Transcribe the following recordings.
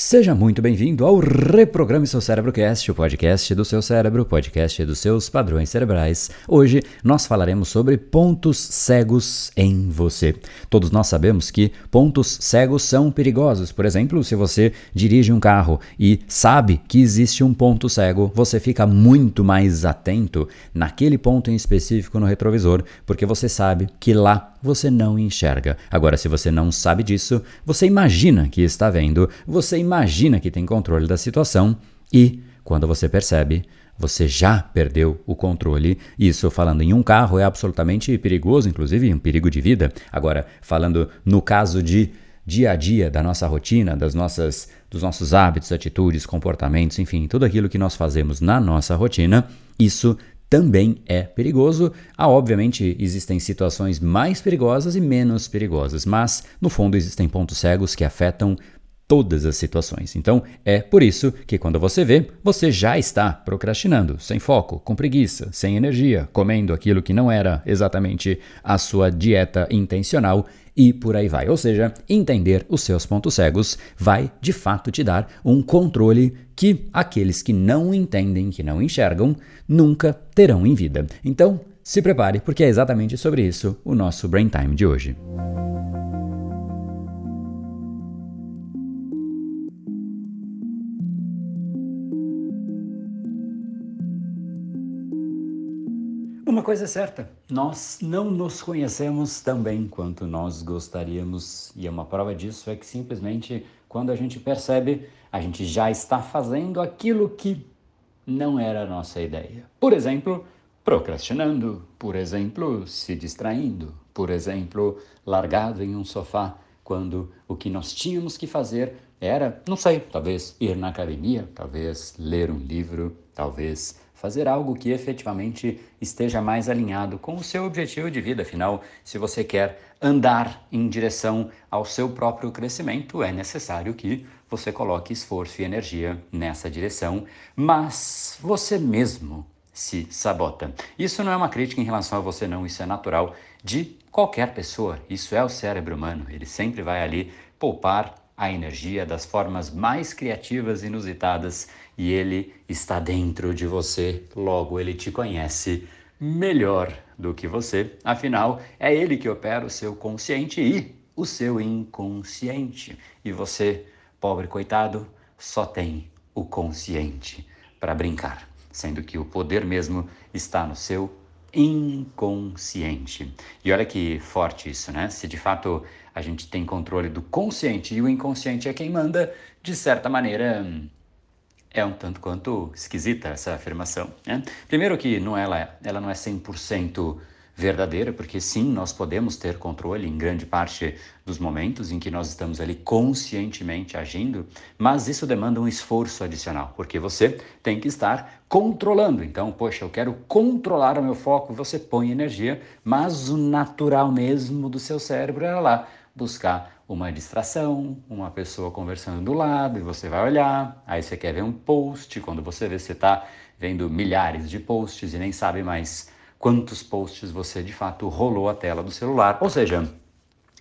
Seja muito bem-vindo ao Reprograme Seu Cérebro Cast, o podcast do seu cérebro, podcast dos seus padrões cerebrais. Hoje nós falaremos sobre pontos cegos em você. Todos nós sabemos que pontos cegos são perigosos. Por exemplo, se você dirige um carro e sabe que existe um ponto cego, você fica muito mais atento naquele ponto em específico no retrovisor, porque você sabe que lá você não enxerga. Agora, se você não sabe disso, você imagina que está vendo, você imagina que tem controle da situação e, quando você percebe, você já perdeu o controle. Isso, falando em um carro, é absolutamente perigoso, inclusive um perigo de vida. Agora, falando no caso de dia a dia da nossa rotina, das nossas, dos nossos hábitos, atitudes, comportamentos, enfim, tudo aquilo que nós fazemos na nossa rotina, isso também é perigoso. Ah, obviamente, existem situações mais perigosas e menos perigosas, mas no fundo existem pontos cegos que afetam todas as situações. Então, é por isso que quando você vê, você já está procrastinando, sem foco, com preguiça, sem energia, comendo aquilo que não era exatamente a sua dieta intencional e por aí vai. Ou seja, entender os seus pontos cegos vai de fato te dar um controle que aqueles que não entendem, que não enxergam, nunca terão em vida. Então, se prepare, porque é exatamente sobre isso o nosso Brain Time de hoje. Coisa é certa, nós não nos conhecemos tão bem quanto nós gostaríamos, e uma prova disso é que simplesmente quando a gente percebe, a gente já está fazendo aquilo que não era a nossa ideia. Por exemplo, procrastinando, por exemplo, se distraindo, por exemplo, largado em um sofá, quando o que nós tínhamos que fazer era, não sei, talvez ir na academia, talvez ler um livro, talvez fazer algo que efetivamente esteja mais alinhado com o seu objetivo de vida. Afinal, se você quer andar em direção ao seu próprio crescimento, é necessário que você coloque esforço e energia nessa direção, mas você mesmo se sabota. Isso não é uma crítica em relação a você, não, isso é natural de qualquer pessoa. Isso é o cérebro humano, ele sempre vai ali poupar a energia das formas mais criativas e inusitadas e ele está dentro de você, logo ele te conhece melhor do que você. Afinal, é ele que opera o seu consciente e o seu inconsciente. E você, pobre coitado, só tem o consciente para brincar, sendo que o poder mesmo está no seu inconsciente. E olha que forte isso, né? Se de fato a gente tem controle do consciente e o inconsciente é quem manda, de certa maneira é um tanto quanto esquisita essa afirmação. Né? Primeiro que não ela, ela não é 100% verdadeira, porque sim, nós podemos ter controle em grande parte dos momentos em que nós estamos ali conscientemente agindo, mas isso demanda um esforço adicional, porque você tem que estar controlando. Então, poxa, eu quero controlar o meu foco, você põe energia, mas o natural mesmo do seu cérebro é lá buscar uma distração, uma pessoa conversando do lado e você vai olhar, aí você quer ver um post, quando você vê você está vendo milhares de posts e nem sabe mais quantos posts você de fato rolou a tela do celular. Ou seja,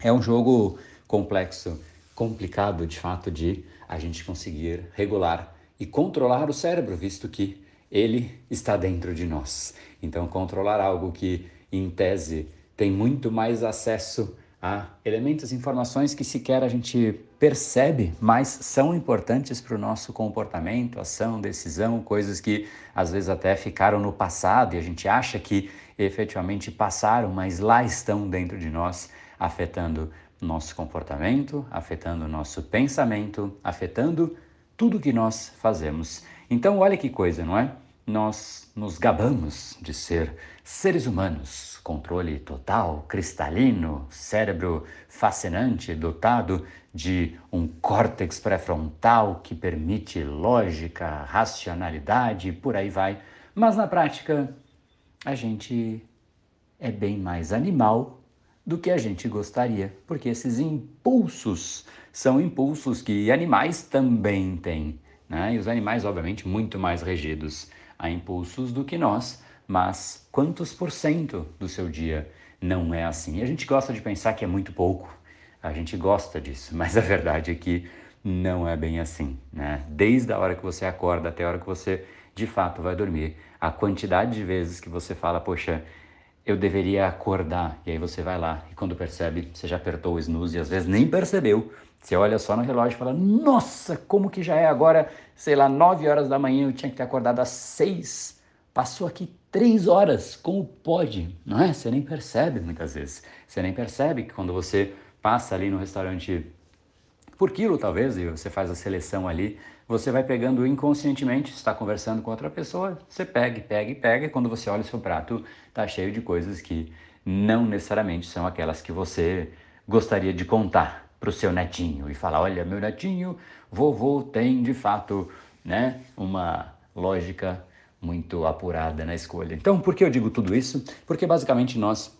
é um jogo complexo, complicado de fato de a gente conseguir regular e controlar o cérebro, visto que ele está dentro de nós. Então, controlar algo que, em tese, tem muito mais acesso a elementos, informações que sequer a gente percebe, mas são importantes para o nosso comportamento, ação, decisão, coisas que às vezes até ficaram no passado e a gente acha que efetivamente passaram, mas lá estão dentro de nós, afetando nosso comportamento, afetando nosso pensamento, afetando tudo que nós fazemos. Então, olha que coisa, não é? Nós nos gabamos de ser seres humanos controle total, cristalino, cérebro fascinante, dotado de um córtex pré-frontal que permite lógica, racionalidade e por aí vai. Mas na prática, a gente é bem mais animal do que a gente gostaria, porque esses impulsos são impulsos que animais também têm. Né? E os animais, obviamente, muito mais regidos a impulsos do que nós mas quantos por cento do seu dia não é assim? E a gente gosta de pensar que é muito pouco, a gente gosta disso, mas a verdade é que não é bem assim, né? Desde a hora que você acorda até a hora que você de fato vai dormir, a quantidade de vezes que você fala, poxa, eu deveria acordar, e aí você vai lá e quando percebe, você já apertou o snooze e às vezes nem percebeu. Você olha só no relógio e fala, nossa, como que já é agora, sei lá, 9 horas da manhã, eu tinha que ter acordado às 6. Passou aqui três horas, como pode? Não é? Você nem percebe muitas vezes. Você nem percebe que quando você passa ali no restaurante por quilo, talvez, e você faz a seleção ali, você vai pegando inconscientemente, está conversando com outra pessoa, você pega, pega pega, e quando você olha o seu prato, está cheio de coisas que não necessariamente são aquelas que você gostaria de contar para o seu netinho e falar, olha, meu netinho, vovô tem de fato, né, uma lógica muito apurada na escolha. Então, por que eu digo tudo isso? Porque basicamente nós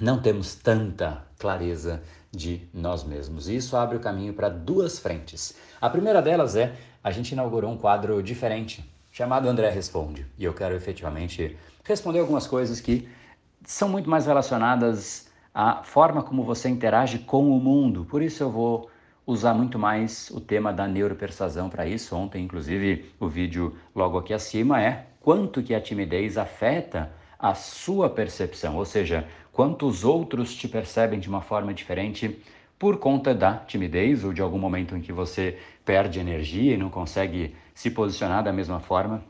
não temos tanta clareza de nós mesmos. E isso abre o caminho para duas frentes. A primeira delas é a gente inaugurou um quadro diferente chamado André Responde. E eu quero efetivamente responder algumas coisas que são muito mais relacionadas à forma como você interage com o mundo. Por isso eu vou usar muito mais o tema da neuropersuasão para isso. Ontem, inclusive, o vídeo logo aqui acima é quanto que a timidez afeta a sua percepção, ou seja, quantos outros te percebem de uma forma diferente por conta da timidez ou de algum momento em que você perde energia e não consegue se posicionar da mesma forma.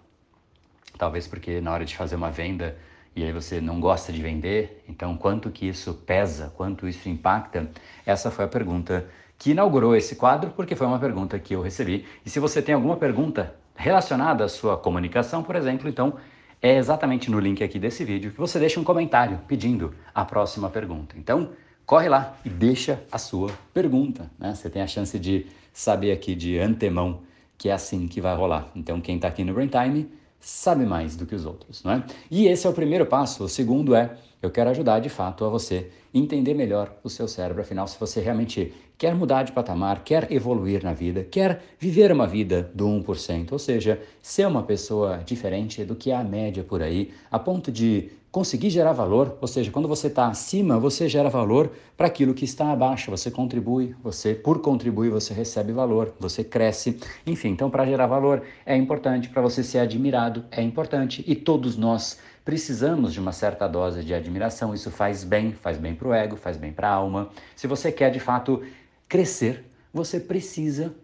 Talvez porque na hora de fazer uma venda e aí você não gosta de vender, então quanto que isso pesa, quanto isso impacta? Essa foi a pergunta que inaugurou esse quadro, porque foi uma pergunta que eu recebi. E se você tem alguma pergunta relacionada à sua comunicação, por exemplo, então é exatamente no link aqui desse vídeo que você deixa um comentário pedindo a próxima pergunta. Então, corre lá e deixa a sua pergunta. Né? Você tem a chance de saber aqui de antemão que é assim que vai rolar. Então, quem está aqui no Brain Time sabe mais do que os outros, não é? E esse é o primeiro passo. O segundo é eu quero ajudar de fato a você entender melhor o seu cérebro. Afinal, se você realmente quer mudar de patamar, quer evoluir na vida, quer viver uma vida do 1%, ou seja, ser uma pessoa diferente do que é a média por aí, a ponto de conseguir gerar valor, ou seja, quando você está acima, você gera valor para aquilo que está abaixo, você contribui, você por contribuir você recebe valor, você cresce, enfim. Então, para gerar valor é importante, para você ser admirado é importante e todos nós precisamos de uma certa dose de admiração. Isso faz bem, faz bem para o ego, faz bem para a alma. Se você quer de fato crescer, você precisa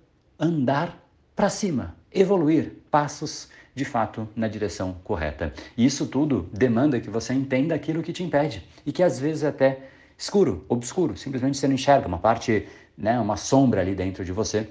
andar para cima, evoluir passos de fato na direção correta. E isso tudo demanda que você entenda aquilo que te impede e que às vezes é até escuro, obscuro, simplesmente você não enxerga uma parte, né, uma sombra ali dentro de você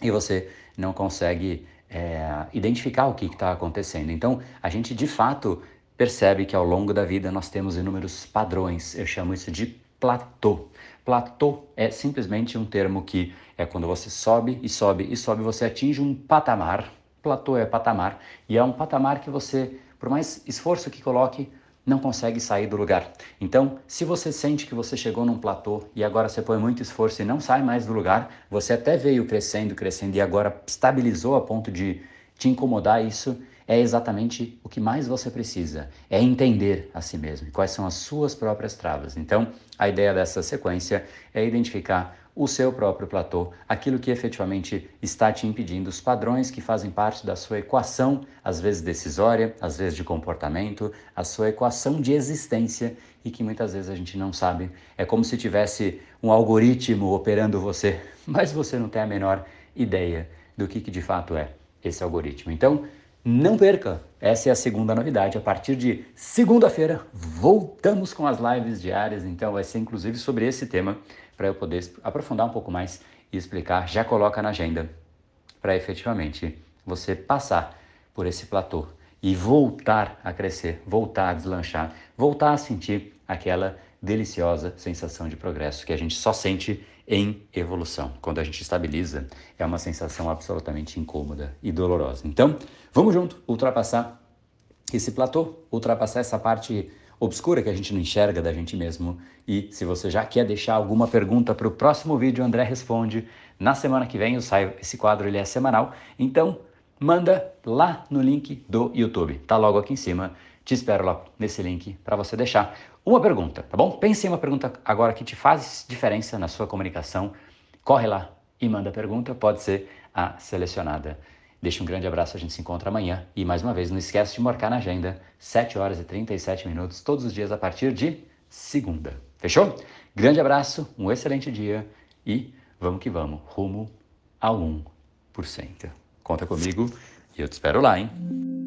e você não consegue é, identificar o que está acontecendo. Então, a gente de fato percebe que ao longo da vida nós temos inúmeros padrões. Eu chamo isso de platô. Platô é simplesmente um termo que é quando você sobe e sobe e sobe, você atinge um patamar Platô é patamar e é um patamar que você, por mais esforço que coloque, não consegue sair do lugar. Então, se você sente que você chegou num platô e agora você põe muito esforço e não sai mais do lugar, você até veio crescendo, crescendo e agora estabilizou a ponto de te incomodar, isso é exatamente o que mais você precisa, é entender a si mesmo, quais são as suas próprias travas. Então, a ideia dessa sequência é identificar o seu próprio platô, aquilo que efetivamente está te impedindo, os padrões que fazem parte da sua equação, às vezes decisória, às vezes de comportamento, a sua equação de existência e que muitas vezes a gente não sabe. É como se tivesse um algoritmo operando você, mas você não tem a menor ideia do que, que de fato é esse algoritmo. Então, não perca! Essa é a segunda novidade. A partir de segunda-feira, voltamos com as lives diárias. Então, vai ser inclusive sobre esse tema para eu poder aprofundar um pouco mais e explicar, já coloca na agenda para efetivamente você passar por esse platô e voltar a crescer, voltar a deslanchar, voltar a sentir aquela deliciosa sensação de progresso que a gente só sente em evolução. Quando a gente estabiliza, é uma sensação absolutamente incômoda e dolorosa. Então, vamos junto ultrapassar esse platô, ultrapassar essa parte obscura que a gente não enxerga da gente mesmo. E se você já quer deixar alguma pergunta para o próximo vídeo, André responde. Na semana que vem eu saio, esse quadro ele é semanal, então manda lá no link do YouTube. Tá logo aqui em cima. Te espero lá nesse link para você deixar uma pergunta, tá bom? Pense em uma pergunta agora que te faz diferença na sua comunicação. Corre lá e manda pergunta, pode ser a selecionada. Deixa um grande abraço, a gente se encontra amanhã. E mais uma vez, não esquece de marcar na agenda, 7 horas e 37 minutos, todos os dias a partir de segunda. Fechou? Grande abraço, um excelente dia e vamos que vamos, rumo ao 1%. Conta comigo e eu te espero lá, hein?